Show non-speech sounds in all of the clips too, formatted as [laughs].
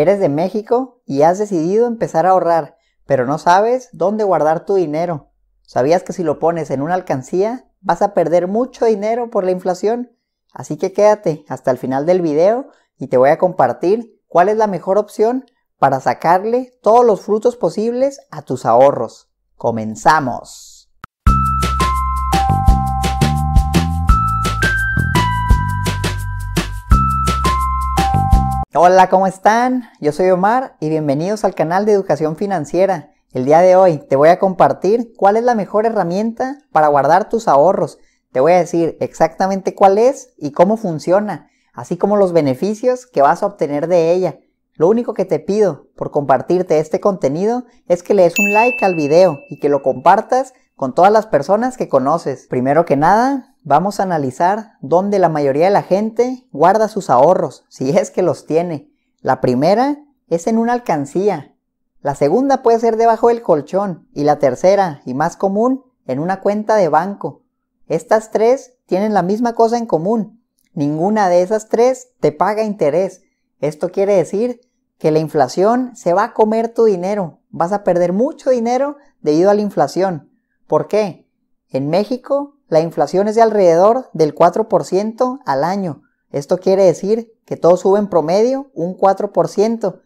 Eres de México y has decidido empezar a ahorrar, pero no sabes dónde guardar tu dinero. ¿Sabías que si lo pones en una alcancía vas a perder mucho dinero por la inflación? Así que quédate hasta el final del video y te voy a compartir cuál es la mejor opción para sacarle todos los frutos posibles a tus ahorros. ¡Comenzamos! Hola, ¿cómo están? Yo soy Omar y bienvenidos al canal de Educación Financiera. El día de hoy te voy a compartir cuál es la mejor herramienta para guardar tus ahorros. Te voy a decir exactamente cuál es y cómo funciona, así como los beneficios que vas a obtener de ella. Lo único que te pido por compartirte este contenido es que le des un like al video y que lo compartas con todas las personas que conoces. Primero que nada, vamos a analizar dónde la mayoría de la gente guarda sus ahorros, si es que los tiene. La primera es en una alcancía. La segunda puede ser debajo del colchón y la tercera y más común en una cuenta de banco. Estas tres tienen la misma cosa en común. Ninguna de esas tres te paga interés. Esto quiere decir que la inflación se va a comer tu dinero. Vas a perder mucho dinero debido a la inflación. ¿Por qué? En México la inflación es de alrededor del 4% al año. Esto quiere decir que todo sube en promedio un 4%.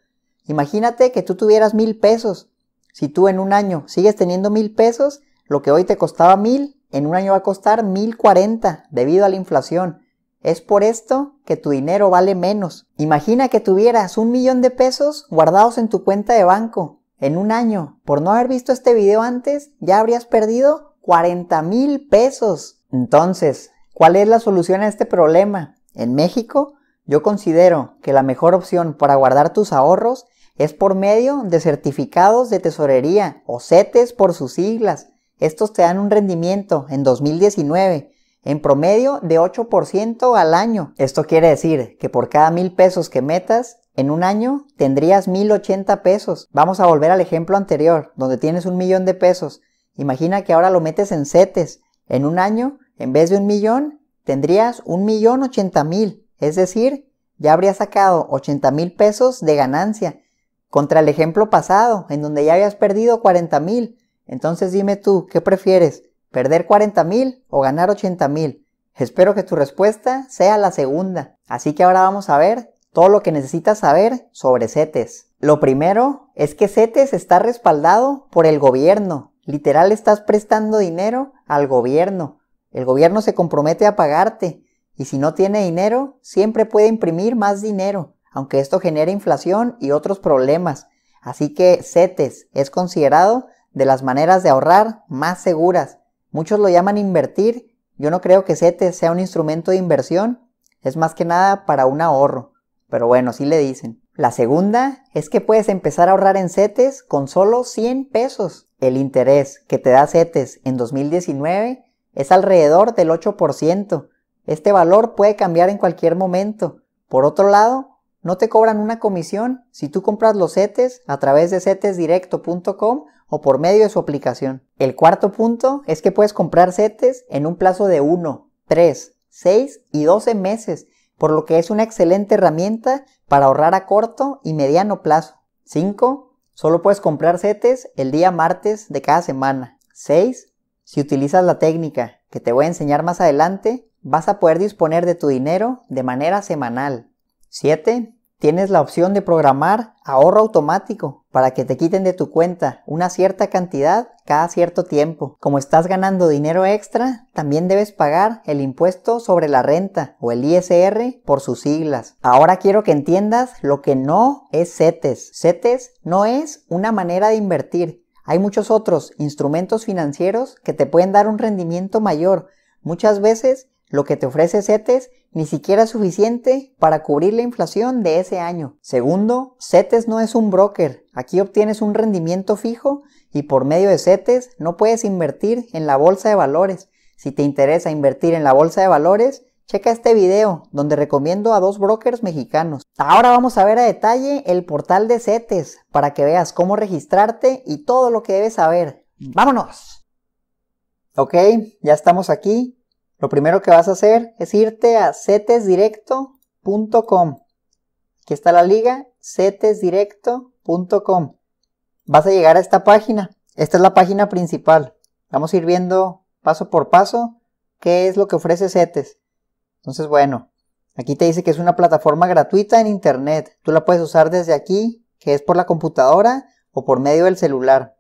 Imagínate que tú tuvieras mil pesos. Si tú en un año sigues teniendo mil pesos, lo que hoy te costaba mil, en un año va a costar mil cuarenta debido a la inflación. Es por esto que tu dinero vale menos. Imagina que tuvieras un millón de pesos guardados en tu cuenta de banco. En un año, por no haber visto este video antes, ya habrías perdido 40 mil pesos. Entonces, ¿cuál es la solución a este problema? En México, yo considero que la mejor opción para guardar tus ahorros es por medio de certificados de tesorería o CETES por sus siglas. Estos te dan un rendimiento en 2019 en promedio de 8% al año. Esto quiere decir que por cada mil pesos que metas, en un año tendrías 1080 pesos. Vamos a volver al ejemplo anterior, donde tienes un millón de pesos. Imagina que ahora lo metes en CETES. En un año, en vez de un millón, tendrías un millón ochenta mil. Es decir, ya habrías sacado 80 mil pesos de ganancia. Contra el ejemplo pasado, en donde ya habías perdido 40 mil. Entonces dime tú, ¿qué prefieres? ¿Perder 40 mil o ganar 80 mil? Espero que tu respuesta sea la segunda. Así que ahora vamos a ver todo lo que necesitas saber sobre CETES. Lo primero es que CETES está respaldado por el gobierno, Literal estás prestando dinero al gobierno. El gobierno se compromete a pagarte y si no tiene dinero, siempre puede imprimir más dinero, aunque esto genere inflación y otros problemas. Así que CETES es considerado de las maneras de ahorrar más seguras. Muchos lo llaman invertir. Yo no creo que CETES sea un instrumento de inversión. Es más que nada para un ahorro. Pero bueno, sí le dicen. La segunda es que puedes empezar a ahorrar en CETES con solo 100 pesos. El interés que te da CETES en 2019 es alrededor del 8%. Este valor puede cambiar en cualquier momento. Por otro lado, no te cobran una comisión si tú compras los CETES a través de cetesdirecto.com o por medio de su aplicación. El cuarto punto es que puedes comprar CETES en un plazo de 1, 3, 6 y 12 meses por lo que es una excelente herramienta para ahorrar a corto y mediano plazo. 5. Solo puedes comprar CETES el día martes de cada semana. 6. Si utilizas la técnica que te voy a enseñar más adelante, vas a poder disponer de tu dinero de manera semanal. 7. Tienes la opción de programar ahorro automático para que te quiten de tu cuenta una cierta cantidad cada cierto tiempo. Como estás ganando dinero extra, también debes pagar el impuesto sobre la renta o el ISR por sus siglas. Ahora quiero que entiendas lo que no es CETES. CETES no es una manera de invertir. Hay muchos otros instrumentos financieros que te pueden dar un rendimiento mayor. Muchas veces lo que te ofrece CETES ni siquiera es suficiente para cubrir la inflación de ese año. Segundo, CETES no es un broker. Aquí obtienes un rendimiento fijo y por medio de CETES no puedes invertir en la bolsa de valores. Si te interesa invertir en la bolsa de valores, checa este video donde recomiendo a dos brokers mexicanos. Ahora vamos a ver a detalle el portal de CETES para que veas cómo registrarte y todo lo que debes saber. ¡Vámonos! Ok, ya estamos aquí. Lo primero que vas a hacer es irte a cetesdirecto.com. Aquí está la liga, cetesdirecto.com. Vas a llegar a esta página. Esta es la página principal. Vamos a ir viendo paso por paso qué es lo que ofrece CETES. Entonces, bueno, aquí te dice que es una plataforma gratuita en Internet. Tú la puedes usar desde aquí, que es por la computadora o por medio del celular.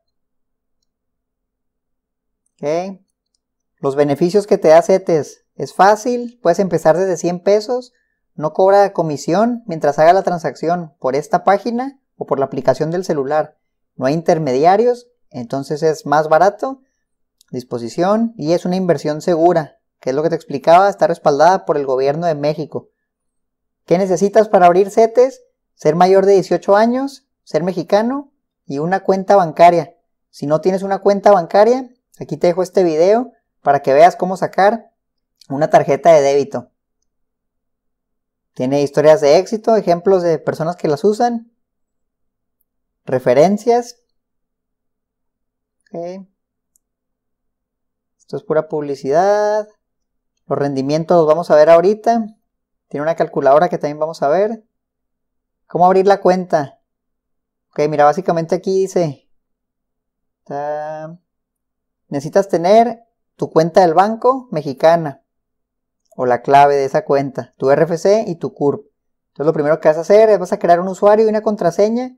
Los beneficios que te da CETES. Es fácil, puedes empezar desde 100 pesos no cobra comisión mientras haga la transacción por esta página o por la aplicación del celular. No hay intermediarios, entonces es más barato, disposición y es una inversión segura, que es lo que te explicaba, está respaldada por el gobierno de México. ¿Qué necesitas para abrir CETES? Ser mayor de 18 años, ser mexicano y una cuenta bancaria. Si no tienes una cuenta bancaria, aquí te dejo este video para que veas cómo sacar una tarjeta de débito. Tiene historias de éxito, ejemplos de personas que las usan, referencias. Esto es pura publicidad. Los rendimientos los vamos a ver ahorita. Tiene una calculadora que también vamos a ver. ¿Cómo abrir la cuenta? Ok, mira, básicamente aquí dice... necesitas tener tu cuenta del banco mexicana o la clave de esa cuenta, tu RFC y tu CURP. Entonces lo primero que vas a hacer es vas a crear un usuario y una contraseña.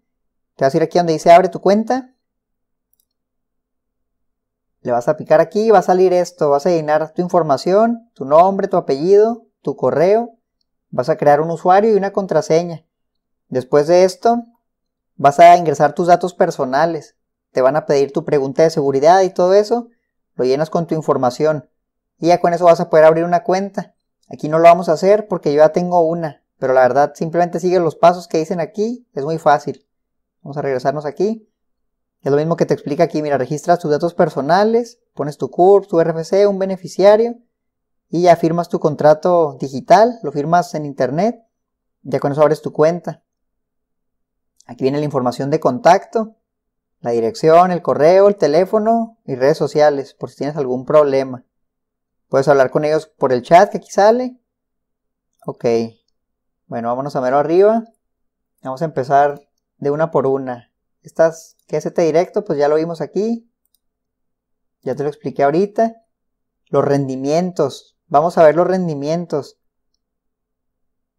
Te vas a ir aquí donde dice abre tu cuenta. Le vas a picar aquí y va a salir esto. Vas a llenar tu información, tu nombre, tu apellido, tu correo. Vas a crear un usuario y una contraseña. Después de esto, vas a ingresar tus datos personales. Te van a pedir tu pregunta de seguridad y todo eso. Lo llenas con tu información y ya con eso vas a poder abrir una cuenta. Aquí no lo vamos a hacer porque yo ya tengo una, pero la verdad simplemente sigue los pasos que dicen aquí, es muy fácil. Vamos a regresarnos aquí. Es lo mismo que te explica aquí, mira, registras tus datos personales, pones tu CURP, tu RFC, un beneficiario y ya firmas tu contrato digital, lo firmas en internet, ya con eso abres tu cuenta. Aquí viene la información de contacto, la dirección, el correo, el teléfono y redes sociales por si tienes algún problema. Puedes hablar con ellos por el chat que aquí sale. Ok. Bueno, vámonos a mero arriba. Vamos a empezar de una por una. Estas, que es este directo, pues ya lo vimos aquí. Ya te lo expliqué ahorita. Los rendimientos. Vamos a ver los rendimientos.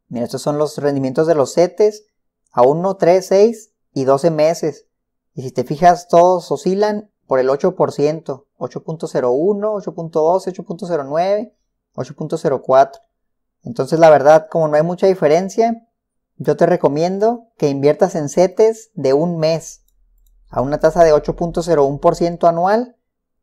Mira, estos son los rendimientos de los CETES a 1, 3, 6 y 12 meses. Y si te fijas, todos oscilan por el 8%, 8.01, 8.12, 8.09, 8.04. Entonces la verdad, como no hay mucha diferencia, yo te recomiendo que inviertas en CETES de un mes a una tasa de 8.01% anual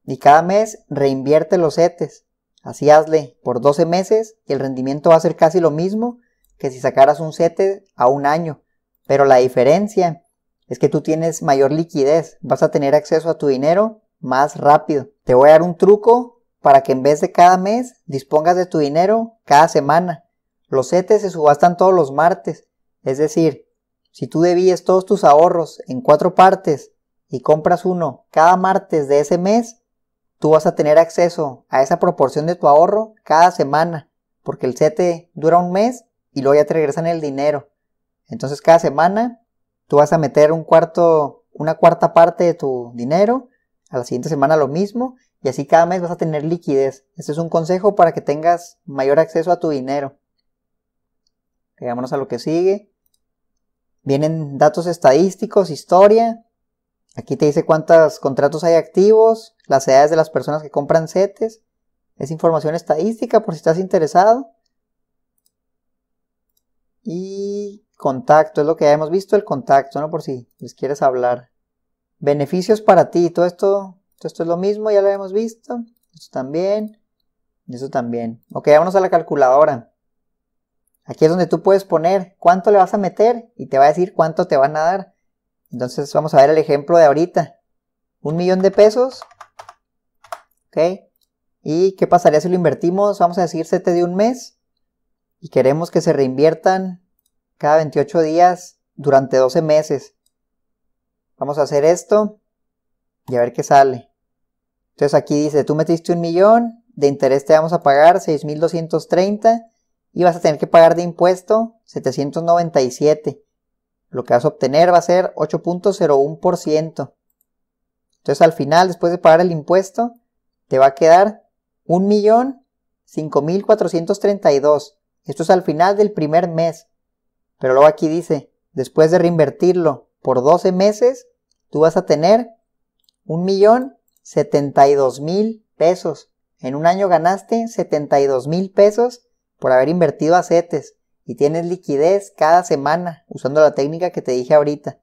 y cada mes reinvierte los CETES. Así hazle por 12 meses y el rendimiento va a ser casi lo mismo que si sacaras un CETES a un año. Pero la diferencia es que tú tienes mayor liquidez, vas a tener acceso a tu dinero más rápido. Te voy a dar un truco para que en vez de cada mes dispongas de tu dinero cada semana. Los CETES se subastan todos los martes, es decir, si tú debías todos tus ahorros en cuatro partes y compras uno cada martes de ese mes, tú vas a tener acceso a esa proporción de tu ahorro cada semana, porque el CETE dura un mes y luego ya te regresan el dinero. Entonces cada semana Tú vas a meter un cuarto, una cuarta parte de tu dinero, a la siguiente semana lo mismo, y así cada mes vas a tener liquidez. Este es un consejo para que tengas mayor acceso a tu dinero. Vámonos a lo que sigue. Vienen datos estadísticos, historia. Aquí te dice cuántos contratos hay activos, las edades de las personas que compran CETES. Es información estadística por si estás interesado. Y Contacto, es lo que ya hemos visto, el contacto, ¿no? Por si les quieres hablar. Beneficios para ti, todo esto, todo esto es lo mismo, ya lo hemos visto. Esto también. Eso también. Ok, vámonos a la calculadora. Aquí es donde tú puedes poner cuánto le vas a meter y te va a decir cuánto te van a dar. Entonces vamos a ver el ejemplo de ahorita. Un millón de pesos. Ok. ¿Y qué pasaría si lo invertimos? Vamos a decir 7 de un mes. Y queremos que se reinviertan cada 28 días durante 12 meses. Vamos a hacer esto y a ver qué sale. Entonces aquí dice, tú metiste un millón, de interés te vamos a pagar 6.230 y vas a tener que pagar de impuesto 797. lo que vas a obtener va a ser 8.01%. Entonces al final, después de pagar el impuesto, te va a quedar 1.005.432. Esto es al final del primer mes. Pero luego aquí dice, después de reinvertirlo por 12 meses, tú vas a tener 1.072.000 pesos. En un año ganaste 72.000 pesos por haber invertido a CETES y tienes liquidez cada semana usando la técnica que te dije ahorita.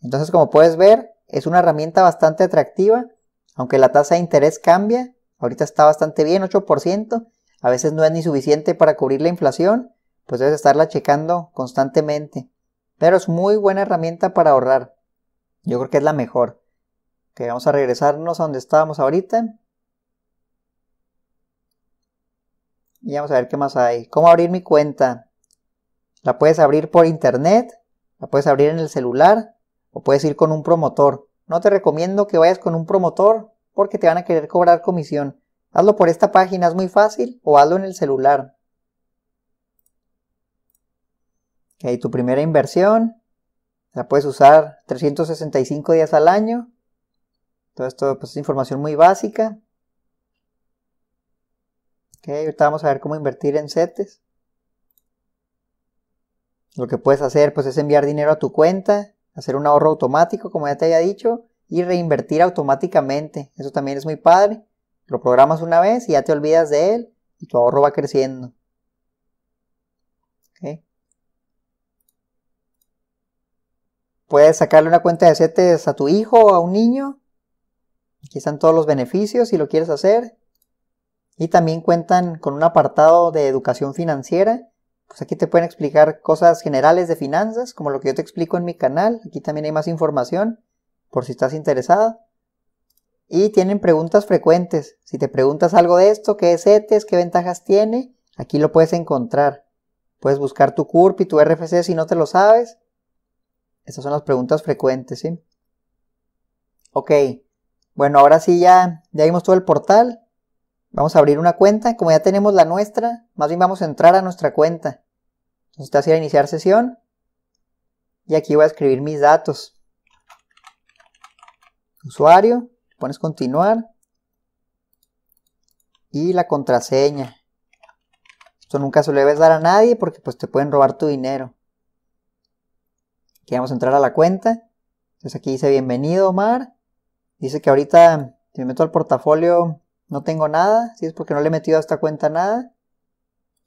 Entonces, como puedes ver, es una herramienta bastante atractiva, aunque la tasa de interés cambia, ahorita está bastante bien, 8%, a veces no es ni suficiente para cubrir la inflación, pues debes estarla checando constantemente. Pero es muy buena herramienta para ahorrar. Yo creo que es la mejor. Que vamos a regresarnos a donde estábamos ahorita. Y vamos a ver qué más hay. ¿Cómo abrir mi cuenta? La puedes abrir por internet, la puedes abrir en el celular o puedes ir con un promotor. No te recomiendo que vayas con un promotor porque te van a querer cobrar comisión. Hazlo por esta página, es muy fácil, o hazlo en el celular. Ok, tu primera inversión la puedes usar 365 días al año. Todo esto pues, es información muy básica. Ok, ahorita vamos a ver cómo invertir en CETES. Lo que puedes hacer pues es enviar dinero a tu cuenta, hacer un ahorro automático como ya te había dicho y reinvertir automáticamente. Eso también es muy padre. Lo programas una vez y ya te olvidas de él y tu ahorro va creciendo. Puedes sacarle una cuenta de CETES a tu hijo o a un niño. Aquí están todos los beneficios si lo quieres hacer. Y también cuentan con un apartado de educación financiera pues aquí te pueden explicar cosas generales de finanzas, como lo que yo te explico en mi canal. Aquí también hay más información, por si estás interesado. Y tienen preguntas frecuentes. Si te preguntas algo de esto, qué es ETES, qué ventajas tiene, aquí lo puedes encontrar. Puedes buscar tu CURP y tu RFC si no te lo sabes. Esas son las preguntas frecuentes, ¿sí? Ok. Bueno, ahora sí ya, ya vimos todo el portal. Vamos a abrir una cuenta, como ya tenemos la nuestra, más bien vamos a entrar a nuestra cuenta. Entonces te vas a iniciar sesión y aquí voy a escribir mis datos. Usuario, pones continuar y la contraseña. Esto nunca se lo debes dar a nadie porque pues te pueden robar tu dinero. Aquí vamos a entrar a la cuenta. Entonces aquí dice bienvenido Omar. Dice que ahorita si me meto al portafolio no tengo nada, si es porque no le he metido a esta cuenta nada.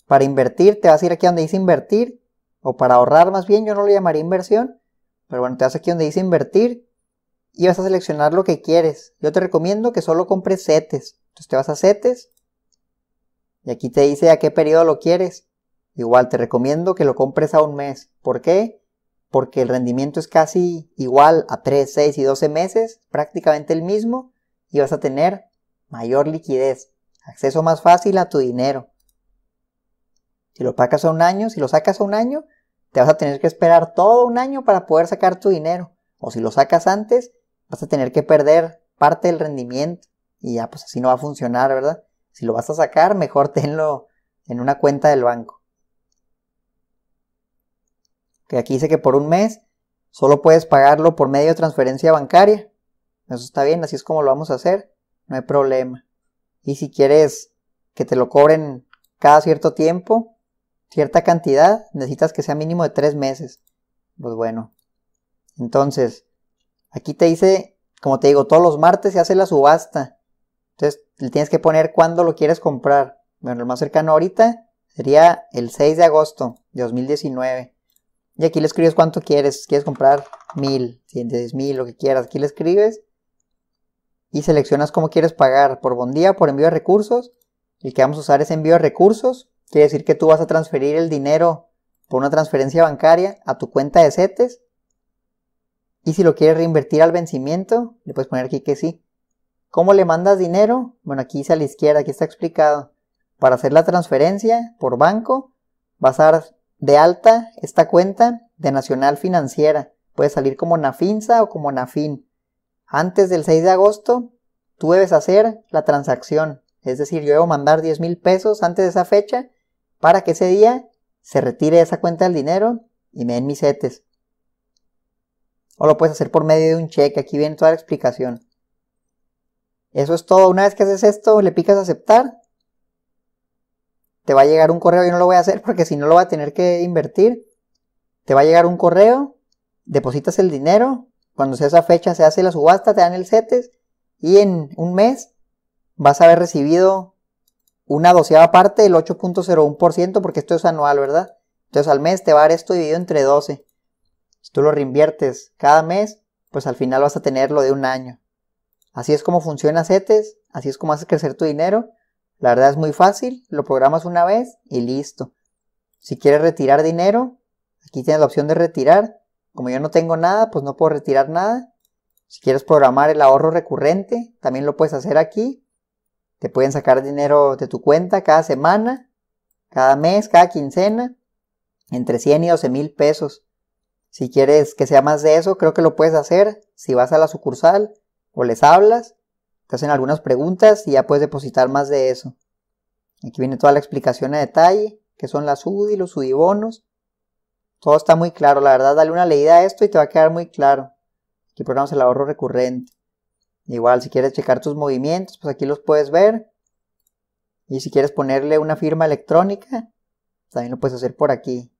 Para invertir, te vas a ir aquí donde dice invertir, o para ahorrar más bien, yo no lo llamaría inversión, pero bueno, te vas aquí donde dice invertir y vas a seleccionar lo que quieres. Yo te recomiendo que solo compres CETES. Entonces te vas a CETES y aquí te dice a qué periodo lo quieres. Igual te recomiendo que lo compres a un mes. ¿Por qué? Porque el rendimiento es casi igual a 3, 6 y 12 meses, prácticamente el mismo, y vas a tener mayor liquidez, acceso más fácil a tu dinero. Si lo sacas a un año, si lo sacas a un año, te vas a tener que esperar todo un año para poder sacar tu dinero. O si lo sacas antes, vas a tener que perder parte del rendimiento. Y ya, pues así no va a funcionar, ¿verdad? Si lo vas a sacar, mejor [laughs] tenlo en una cuenta del banco. Que aquí dice que por un mes solo puedes pagarlo por medio de transferencia bancaria. Eso está bien, así es como lo vamos a hacer no hay problema. Y si quieres que te lo cobren cada cierto tiempo, cierta cantidad, necesitas que sea mínimo de tres meses. Pues bueno. Entonces, aquí te dice, como te digo, todos los martes se hace la subasta. Entonces, le tienes que poner cuándo lo quieres comprar. Bueno, el más cercano ahorita sería el 6 de agosto de 2019. Y aquí le escribes cuánto quieres. Quieres comprar mil, diez mil, lo que quieras. Aquí le escribes y seleccionas cómo quieres pagar, por bondía, por envío de recursos. El que vamos a usar es envío de recursos. Quiere decir que tú vas a transferir el dinero por una transferencia bancaria a tu cuenta de CETES. Y si lo quieres reinvertir al vencimiento, le puedes poner aquí que sí. ¿Cómo le mandas dinero? Bueno, aquí dice a la izquierda, aquí está explicado. Para hacer la transferencia por banco, vas a dar de alta esta cuenta de Nacional Financiera. Puede salir como Nafinsa o como Nafin antes del 6 de agosto, tú debes hacer la transacción. Es decir, yo debo mandar 10 mil pesos antes de esa fecha para que ese día se retire esa cuenta del dinero y me den mis CETES. O lo puedes hacer por medio de un cheque. Aquí viene toda la explicación. Eso es todo. Una vez que haces esto, le picas aceptar. Te va a llegar un correo. Yo no lo voy a hacer porque si no lo va a tener que invertir. Te va a llegar un correo. Depositas el dinero. Cuando sea esa fecha se hace la subasta, te dan el CETES. Y en un mes vas a haber recibido una doceava parte del 8.01% porque esto es anual, ¿verdad? Entonces al mes te va a dar esto dividido entre 12. Si tú lo reinviertes cada mes, pues al final vas a tener lo de un año. Así es como funciona CETES, así es como haces crecer tu dinero. La verdad es muy fácil, lo programas una vez y listo. Si quieres retirar dinero, aquí tienes la opción de retirar. Como yo no tengo nada, pues no puedo retirar nada. Si quieres programar el ahorro recurrente, también lo puedes hacer aquí. Te pueden sacar dinero de tu cuenta cada semana, cada mes, cada quincena, entre 100 y 12 mil pesos. Si quieres que sea más de eso, creo que lo puedes hacer. Si vas a la sucursal o les hablas, te hacen algunas preguntas y ya puedes depositar más de eso. Aquí viene toda la explicación a detalle, que son las UDI, los UDI Todo está muy claro, la verdad, dale una leída a esto y te va a quedar muy claro. Aquí programas el ahorro recurrente. Igual, si quieres checar tus movimientos, pues aquí los puedes ver. Y si quieres ponerle una firma electrónica, también lo puedes hacer por aquí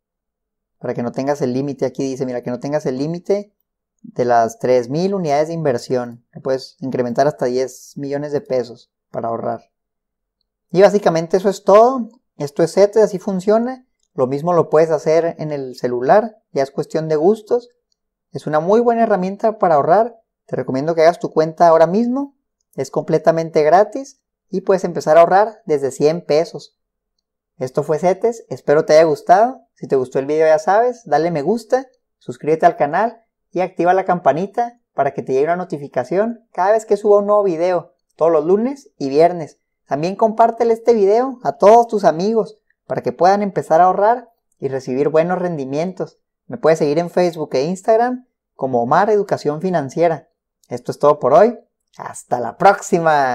para que no tengas el límite. Aquí dice, mira, que no tengas el límite de las 3.000 unidades de inversión. puedes incrementar hasta 10 millones de pesos para ahorrar. Y básicamente eso es todo. Esto es CETES, así funciona. Lo mismo lo puedes hacer en el celular, ya es cuestión de gustos. Es una muy buena herramienta para ahorrar. Te recomiendo que hagas tu cuenta ahora mismo. Es completamente gratis y puedes empezar a ahorrar desde 100 pesos. Esto fue CETES, espero te haya gustado. Si te gustó el video ya sabes, dale me gusta, suscríbete al canal y activa la campanita para que te llegue una notificación cada vez que suba un nuevo video, todos los lunes y viernes. También compártele este video a todos tus amigos para que puedan empezar a ahorrar y recibir buenos rendimientos. Me puedes seguir en Facebook e Instagram como Omar Educación Financiera. Esto es todo por hoy. Hasta la próxima.